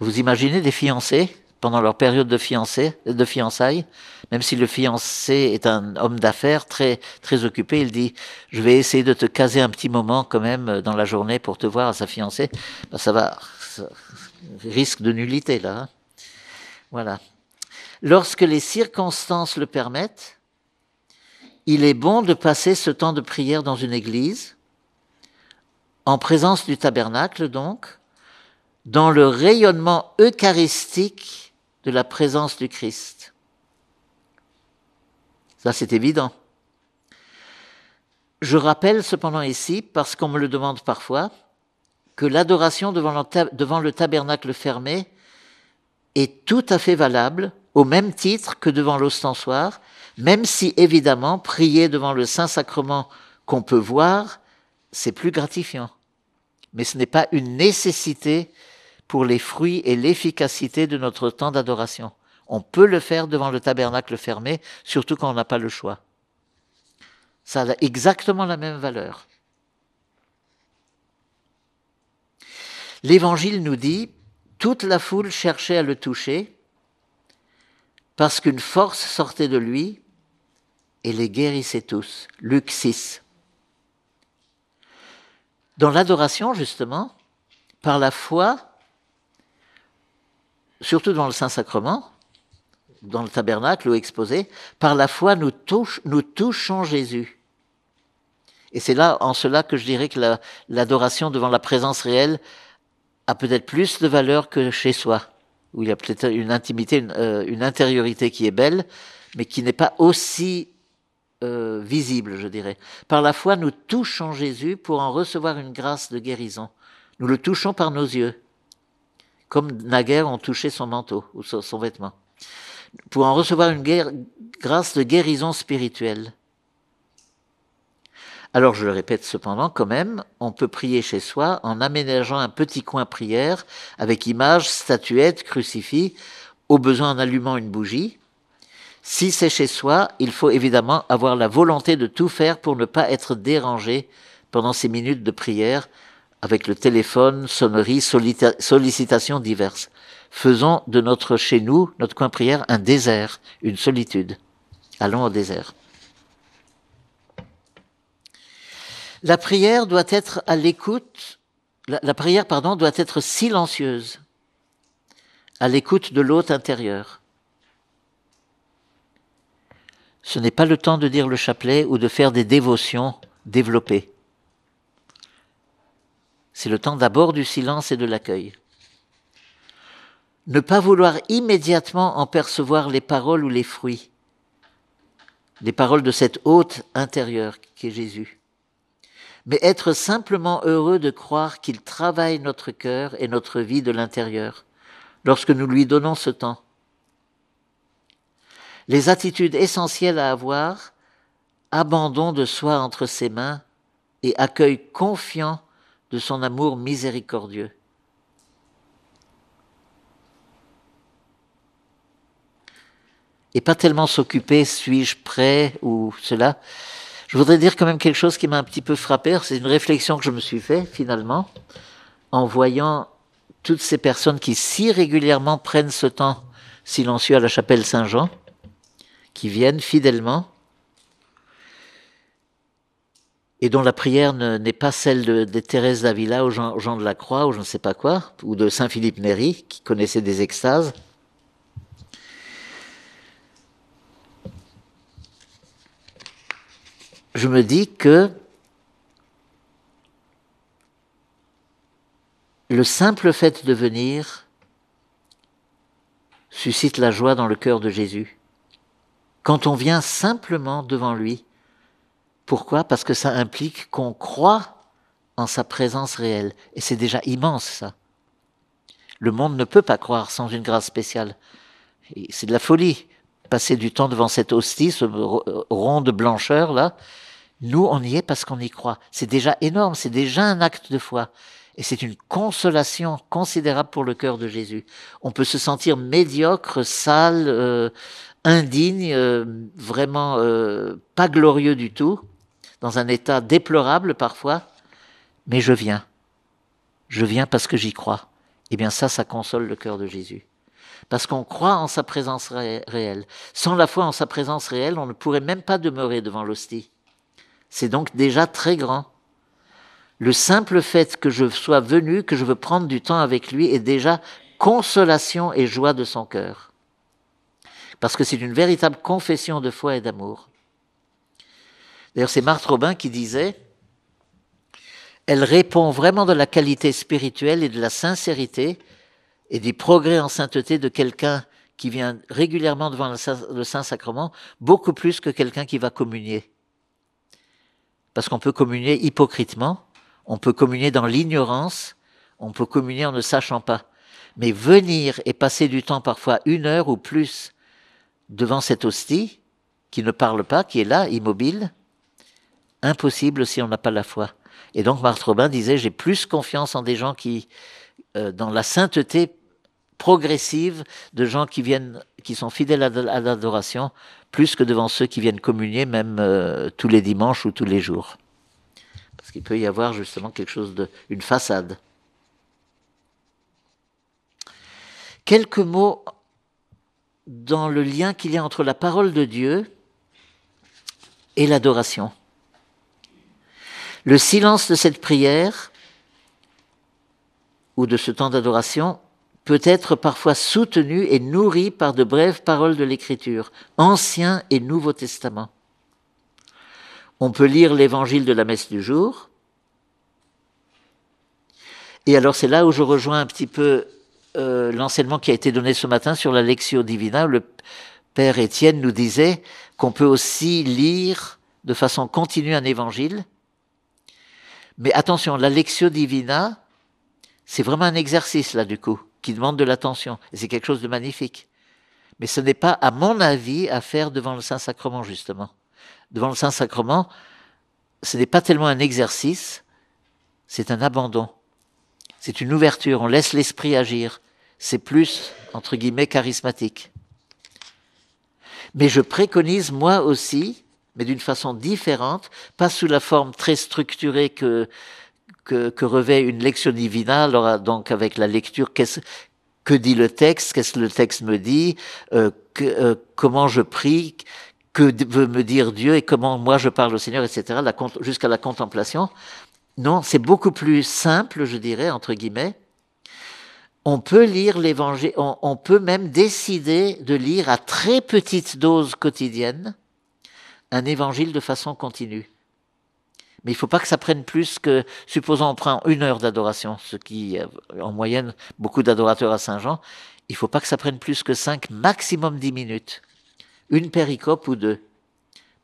Speaker 1: Vous imaginez des fiancés pendant leur période de, fiancé, de fiançailles, même si le fiancé est un homme d'affaires très, très occupé, il dit Je vais essayer de te caser un petit moment quand même dans la journée pour te voir à sa fiancée. Ben, ça va, risque de nullité là. Hein. voilà. Lorsque les circonstances le permettent, il est bon de passer ce temps de prière dans une église, en présence du tabernacle donc, dans le rayonnement eucharistique de la présence du Christ. Ça, c'est évident. Je rappelle cependant ici, parce qu'on me le demande parfois, que l'adoration devant, le tabernacle fermé est tout à fait valable, au même titre que devant l'ostensoir, même si évidemment prier devant le Saint-Sacrement qu'on peut voir, c'est plus gratifiant. Mais ce n'est pas une nécessité pour les fruits et l'efficacité de notre temps d'adoration. On peut le faire devant le tabernacle fermé, surtout quand on n'a pas le choix. Ça a exactement la même valeur. L'Évangile nous dit, toute la foule cherchait à le toucher, parce qu'une force sortait de lui et les guérissait tous. Luc 6. Dans l'adoration, justement, par la foi, surtout dans le Saint-Sacrement, dans le tabernacle ou exposé, par la foi, nous, touchons Jésus. Et c'est là, en cela, que je dirais que l'adoration devant la présence réelle a peut-être plus de valeur que chez soi, où il y a peut-être une intimité, une, euh, une, intériorité qui est belle, mais qui n'est pas aussi euh, visible, je dirais. Par la foi, nous touchons Jésus pour en recevoir une grâce de guérison. Nous le touchons par nos yeux comme naguère ont touché son manteau ou son, vêtement, pour en recevoir une grâce de guérison spirituelle. Alors je le répète cependant, quand même, on peut prier chez soi en aménageant un petit coin prière avec image, statuette, crucifix, au besoin en allumant une bougie. Si c'est chez soi, il faut évidemment avoir la volonté de tout faire pour ne pas être dérangé pendant ces minutes de prière avec le téléphone, sonnerie, sollicitations diverses. Faisons de notre chez nous, notre coin prière, un désert, une solitude. Allons au désert. La prière doit être à l'écoute, la, prière, pardon, doit être silencieuse, à l'écoute de l'hôte intérieur. Ce n'est pas le temps de dire le chapelet ou de faire des dévotions développées. C'est le temps d'abord du silence et de l'accueil. Ne pas vouloir immédiatement en percevoir les paroles ou les fruits, les paroles de cette hôte intérieure qui est Jésus, mais être simplement heureux de croire qu'il travaille notre cœur et notre vie de l'intérieur lorsque nous lui donnons ce temps. Les attitudes essentielles à avoir, abandon de soi entre ses mains et accueil confiant de son amour miséricordieux. Et pas tellement s'occuper, suis-je prêt ou cela. Je voudrais dire quand même quelque chose qui m'a un petit peu frappé. C'est une réflexion que je me suis fait finalement en voyant toutes ces personnes qui si régulièrement prennent ce temps silencieux à la chapelle Saint-Jean, qui viennent fidèlement et dont la prière n'est pas celle de, Thérèse d'Avila aux gens, de la Croix ou je ne sais pas quoi, ou de Saint Philippe Néri, qui connaissait des extases. Je me dis que le simple fait de venir suscite la joie dans le cœur de Jésus. Quand on vient simplement devant lui, pourquoi? Parce que ça implique qu'on croit en sa présence réelle. Et c'est déjà immense ça. Le monde ne peut pas croire sans une grâce spéciale. C'est de la folie. Passer du temps devant cette hostie, ce rond de blancheur là, nous on y est parce qu'on y croit. C'est déjà énorme, c'est déjà un acte de foi. Et c'est une consolation considérable pour le cœur de Jésus. On peut se sentir médiocre, sale, euh, indigne, euh, vraiment euh, pas glorieux du tout, dans un état déplorable parfois, mais je viens. Je viens parce que j'y crois. Eh bien ça, ça console le cœur de Jésus. Parce qu'on croit en sa présence réelle. Sans la foi en sa présence réelle, on ne pourrait même pas demeurer devant l'hostie. C'est donc déjà très grand. Le simple fait que je sois venu, que je veux prendre du temps avec lui, est déjà consolation et joie de son cœur. Parce que c'est une véritable confession de foi et d'amour. D'ailleurs, c'est Marthe Robin qui disait, elle répond vraiment de la qualité spirituelle et de la sincérité et des progrès en sainteté de quelqu'un qui vient régulièrement devant le Saint-Sacrement, beaucoup plus que quelqu'un qui va communier. Parce qu'on peut communier hypocritement, on peut communier dans l'ignorance, on peut communier en ne sachant pas. Mais venir et passer du temps, parfois une heure ou plus, devant cette hostie, qui ne parle pas, qui est là, immobile, impossible si on n'a pas la foi. Et donc Marthe Robin disait, j'ai plus confiance en des gens qui, euh, dans la sainteté progressive, de gens qui viennent, qui sont fidèles à, l'adoration, plus que devant ceux qui viennent communier même euh, tous les dimanches ou tous les jours. Parce qu'il peut y avoir justement quelque chose de, une façade. Quelques mots dans le lien qu'il y a entre la parole de Dieu et l'adoration. Le silence de cette prière ou de ce temps d'adoration peut être parfois soutenu et nourri par de brèves paroles de l'Écriture, Ancien et Nouveau Testament. On peut lire l'évangile de la messe du jour. Et alors c'est là où je rejoins un petit peu euh, l'enseignement qui a été donné ce matin sur la Lectio Divina. Le Père Étienne nous disait qu'on peut aussi lire de façon continue un évangile. Mais attention, la Lectio Divina, c'est vraiment un exercice là du coup, qui demande de l'attention. Et c'est quelque chose de magnifique. Mais ce n'est pas, à mon avis, à faire devant le Saint-Sacrement, justement devant le Saint-Sacrement, ce n'est pas tellement un exercice, c'est un abandon. C'est une ouverture, on laisse l'esprit agir. C'est plus, entre guillemets, charismatique. Mais je préconise, moi aussi, mais d'une façon différente, pas sous la forme très structurée que, que, revêt une lecture divina, alors donc avec la lecture, qu'est-ce, que dit le texte, qu'est-ce que le texte me dit, euh, euh, comment je prie, que veut me dire Dieu et comment moi je parle au Seigneur, etc., jusqu'à la contemplation. Non, c'est beaucoup plus simple, je dirais, entre guillemets. On peut lire l'évangile, on, peut même décider de lire à très petite dose quotidienne un évangile de façon continue. Mais il ne faut pas que ça prenne plus que, supposons on prend une heure d'adoration, ce qui, en moyenne, beaucoup d'adorateurs à Saint-Jean, il ne faut pas que ça prenne plus que cinq, maximum dix minutes une péricope ou deux.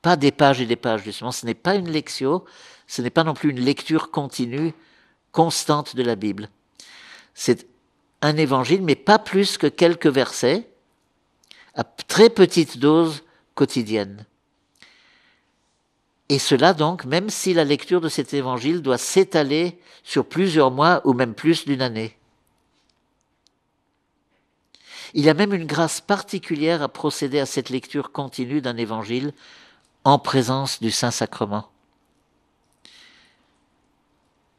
Speaker 1: Pas des pages et des pages, justement. Ce n'est pas une lectio, ce n'est pas non plus une lecture continue, constante de la Bible. C'est un évangile, mais pas plus que quelques versets, à très petite dose quotidienne. Et cela donc, même si la lecture de cet évangile doit s'étaler sur plusieurs mois ou même plus d'une année. Il y a même une grâce particulière à procéder à cette lecture continue d'un évangile en présence du Saint-Sacrement.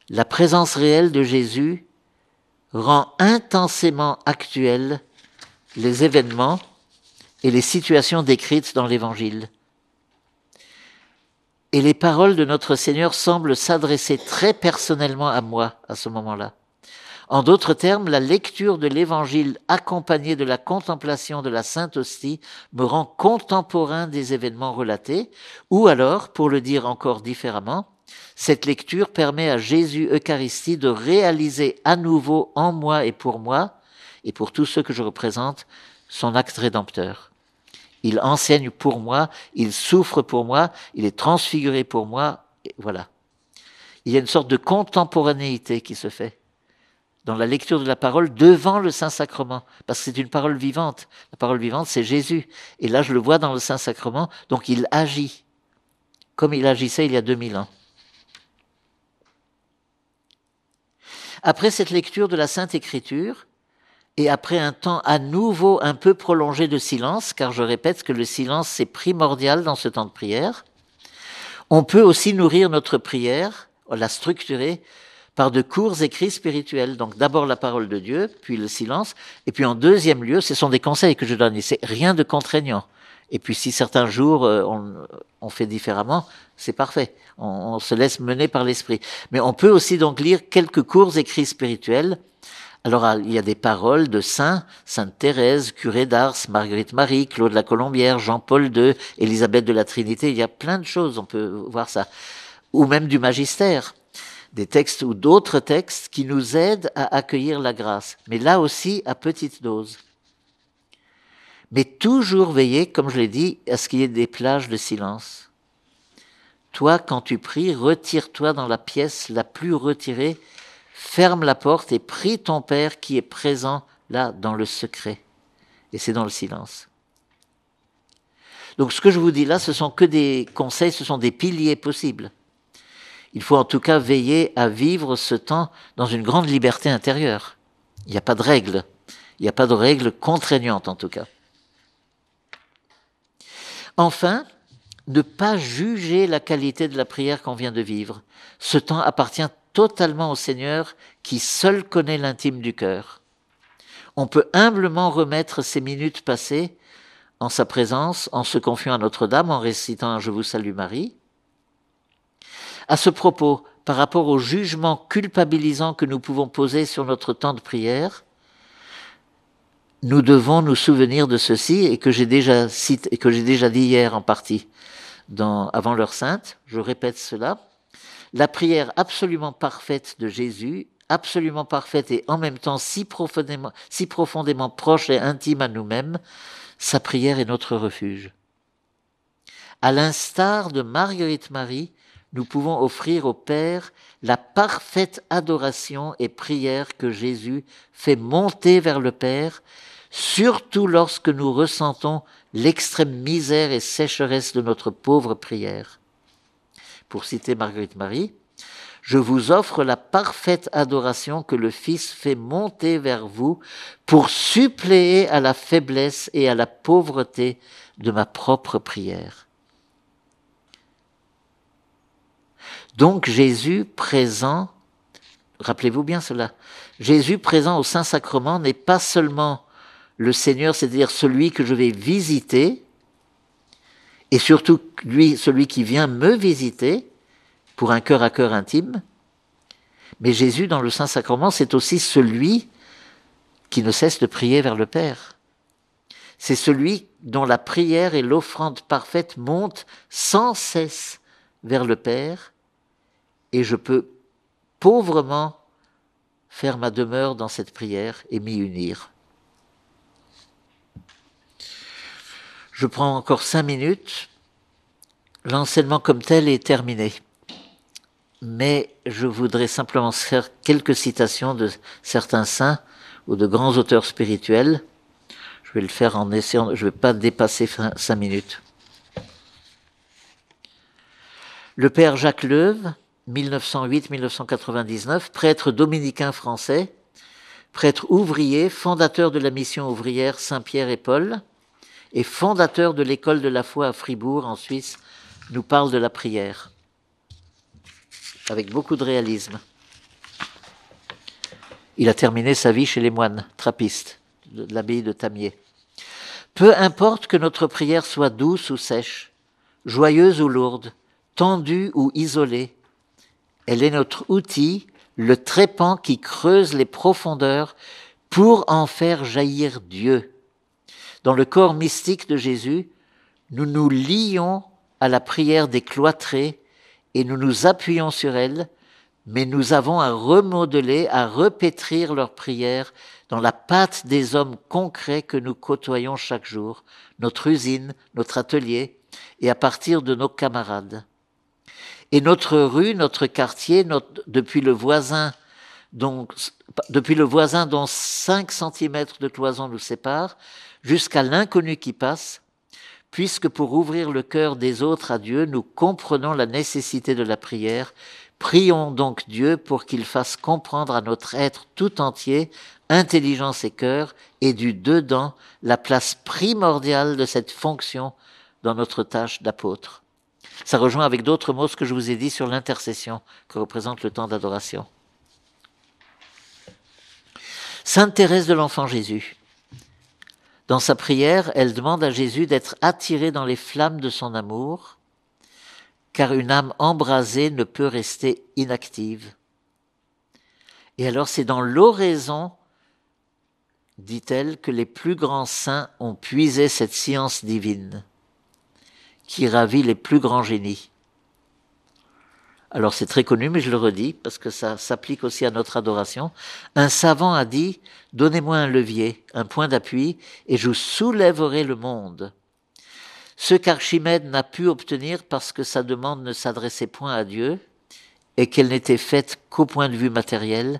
Speaker 1: La présence réelle de Jésus rend intensément actuels les événements et les situations décrites dans l'Évangile. Et les paroles de notre Seigneur semblent s'adresser très personnellement à moi à ce moment-là. En d'autres termes, la lecture de l'Évangile accompagnée de la contemplation de la Sainte Hostie me rend contemporain des événements relatés, ou alors, pour le dire encore différemment, cette lecture permet à Jésus Eucharistie de réaliser à nouveau en moi et pour moi, et pour tous ceux que je représente, son acte rédempteur. Il enseigne pour moi, il souffre pour moi, il est transfiguré pour moi, voilà. Il y a une sorte de contemporanéité qui se fait dans la lecture de la parole devant le Saint-Sacrement, parce que c'est une parole vivante. La parole vivante, c'est Jésus. Et là, je le vois dans le Saint-Sacrement, donc il agit comme il agissait il y a 2000 ans. Après cette lecture de la Sainte Écriture, et après un temps à nouveau un peu prolongé de silence, car je répète que le silence c'est primordial dans ce temps de prière, on peut aussi nourrir notre prière, la structurer par de courts écrits spirituels. Donc d'abord la parole de Dieu, puis le silence, et puis en deuxième lieu, ce sont des conseils que je donne, et c'est rien de contraignant. Et puis si certains jours euh, on, fait différemment, c'est parfait. On, on, se laisse mener par l'esprit. Mais on peut aussi donc lire quelques courts écrits spirituels alors, il y a des paroles de saints, Sainte Thérèse, curé d'Ars, Marguerite Marie, Claude la Colombière, Jean-Paul II, Élisabeth de la Trinité. Il y a plein de choses, on peut voir ça. Ou même du magistère. Des textes ou d'autres textes qui nous aident à accueillir la grâce. Mais là aussi, à petite dose. Mais toujours veiller, comme je l'ai dit, à ce qu'il y ait des plages de silence. Toi, quand tu pries, retire-toi dans la pièce la plus retirée ferme la porte et prie ton Père qui est présent là dans le secret. Et c'est dans le silence. Donc ce que je vous dis là, ce sont que des conseils, ce sont des piliers possibles. Il faut en tout cas veiller à vivre ce temps dans une grande liberté intérieure. Il n'y a pas de règles. Il n'y a pas de règles contraignantes en tout cas. Enfin, ne pas juger la qualité de la prière qu'on vient de vivre. Ce temps appartient totalement au Seigneur qui seul connaît l'intime du cœur. On peut humblement remettre ces minutes passées en sa présence, en se confiant à Notre-Dame, en récitant Je vous salue Marie. À ce propos, par rapport au jugement culpabilisant que nous pouvons poser sur notre temps de prière, nous devons nous souvenir de ceci et que j'ai déjà dit hier en partie dans, avant l'heure sainte. Je répète cela la prière absolument parfaite de Jésus, absolument parfaite et en même temps si profondément, si profondément proche et intime à nous-mêmes, sa prière est notre refuge. À l'instar de Marguerite Marie, nous pouvons offrir au Père la parfaite adoration et prière que Jésus fait monter vers le Père, surtout lorsque nous ressentons l'extrême misère et sécheresse de notre pauvre prière pour citer Marguerite Marie, je vous offre la parfaite adoration que le Fils fait monter vers vous pour suppléer à la faiblesse et à la pauvreté de ma propre prière. Donc Jésus présent, rappelez-vous bien cela, Jésus présent au Saint-Sacrement n'est pas seulement le Seigneur, c'est-à-dire celui que je vais visiter, et surtout lui, celui qui vient me visiter pour un cœur à cœur intime. Mais Jésus, dans le Saint-Sacrement, c'est aussi celui qui ne cesse de prier vers le Père. C'est celui dont la prière et l'offrande parfaite montent sans cesse vers le Père, et je peux pauvrement faire ma demeure dans cette prière et m'y unir. Je prends encore cinq minutes L'enseignement comme tel est terminé. Mais je voudrais simplement faire quelques citations de certains saints ou de grands auteurs spirituels. Je vais le faire en essayant, je ne vais pas dépasser cinq minutes. Le père Jacques Leuve, 1908-1999, prêtre dominicain français, prêtre ouvrier, fondateur de la mission ouvrière Saint-Pierre et Paul, et fondateur de l'école de la foi à Fribourg en Suisse nous parle de la prière, avec beaucoup de réalisme. Il a terminé sa vie chez les moines, trappistes, de l'abbaye de Tamier. Peu importe que notre prière soit douce ou sèche, joyeuse ou lourde, tendue ou isolée, elle est notre outil, le trépan qui creuse les profondeurs pour en faire jaillir Dieu. Dans le corps mystique de Jésus, nous nous lions à la prière des cloîtrés et nous nous appuyons sur elle, mais nous avons à remodeler, à repétrir leur prière dans la pâte des hommes concrets que nous côtoyons chaque jour, notre usine, notre atelier, et à partir de nos camarades. Et notre rue, notre quartier, depuis le voisin donc depuis le voisin dont 5 cm de cloison nous sépare, jusqu'à l'inconnu qui passe, puisque pour ouvrir le cœur des autres à Dieu, nous comprenons la nécessité de la prière, prions donc Dieu pour qu'il fasse comprendre à notre être tout entier, intelligence et cœur, et du dedans, la place primordiale de cette fonction dans notre tâche d'apôtre. Ça rejoint avec d'autres mots ce que je vous ai dit sur l'intercession que représente le temps d'adoration. Sainte Thérèse de l'Enfant Jésus. Dans sa prière, elle demande à Jésus d'être attiré dans les flammes de son amour, car une âme embrasée ne peut rester inactive. Et alors c'est dans l'oraison, dit-elle, que les plus grands saints ont puisé cette science divine qui ravit les plus grands génies. Alors c'est très connu, mais je le redis parce que ça s'applique aussi à notre adoration. Un savant a dit, donnez-moi un levier, un point d'appui, et je soulèverai le monde. Ce qu'Archimède n'a pu obtenir parce que sa demande ne s'adressait point à Dieu et qu'elle n'était faite qu'au point de vue matériel,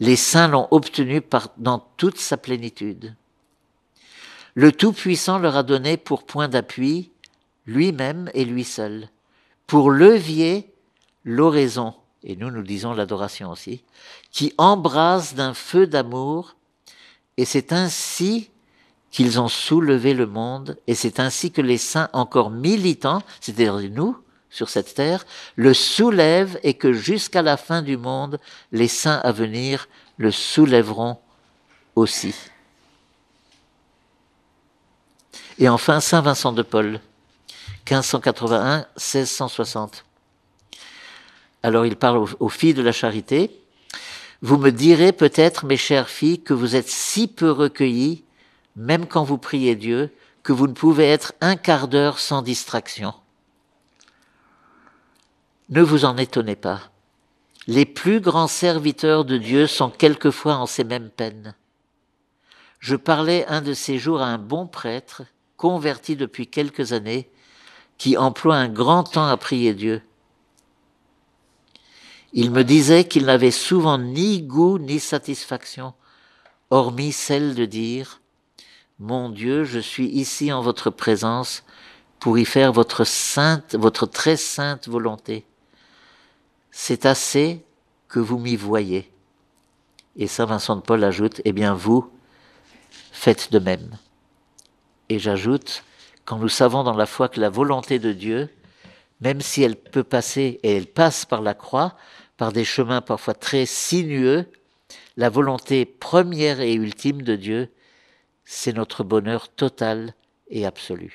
Speaker 1: les saints l'ont obtenu dans toute sa plénitude. Le Tout-Puissant leur a donné pour point d'appui lui-même et lui seul. Pour levier, l'oraison, et nous nous disons l'adoration aussi, qui embrase d'un feu d'amour, et c'est ainsi qu'ils ont soulevé le monde, et c'est ainsi que les saints encore militants, c'est-à-dire nous, sur cette terre, le soulèvent et que jusqu'à la fin du monde, les saints à venir le soulèveront aussi. Et enfin, Saint Vincent de Paul. 1581, 1660. Alors il parle aux, filles de la charité. Vous me direz peut-être, mes chères filles, que vous êtes si peu recueillies, même quand vous priez Dieu, que vous ne pouvez être un quart d'heure sans distraction. Ne vous en étonnez pas. Les plus grands serviteurs de Dieu sont quelquefois en ces mêmes peines. Je parlais un de ces jours à un bon prêtre, converti depuis quelques années, qui emploie un grand temps à prier Dieu. Il me disait qu'il n'avait souvent ni goût ni satisfaction, hormis celle de dire Mon Dieu, je suis ici en votre présence pour y faire votre sainte, votre très sainte volonté. C'est assez que vous m'y voyez. Et Saint Vincent de Paul ajoute Eh bien, vous, faites de même. Et j'ajoute quand nous savons dans la foi que la volonté de Dieu, même si elle peut passer, et elle passe par la croix, par des chemins parfois très sinueux, la volonté première et ultime de Dieu, c'est notre bonheur total et absolu.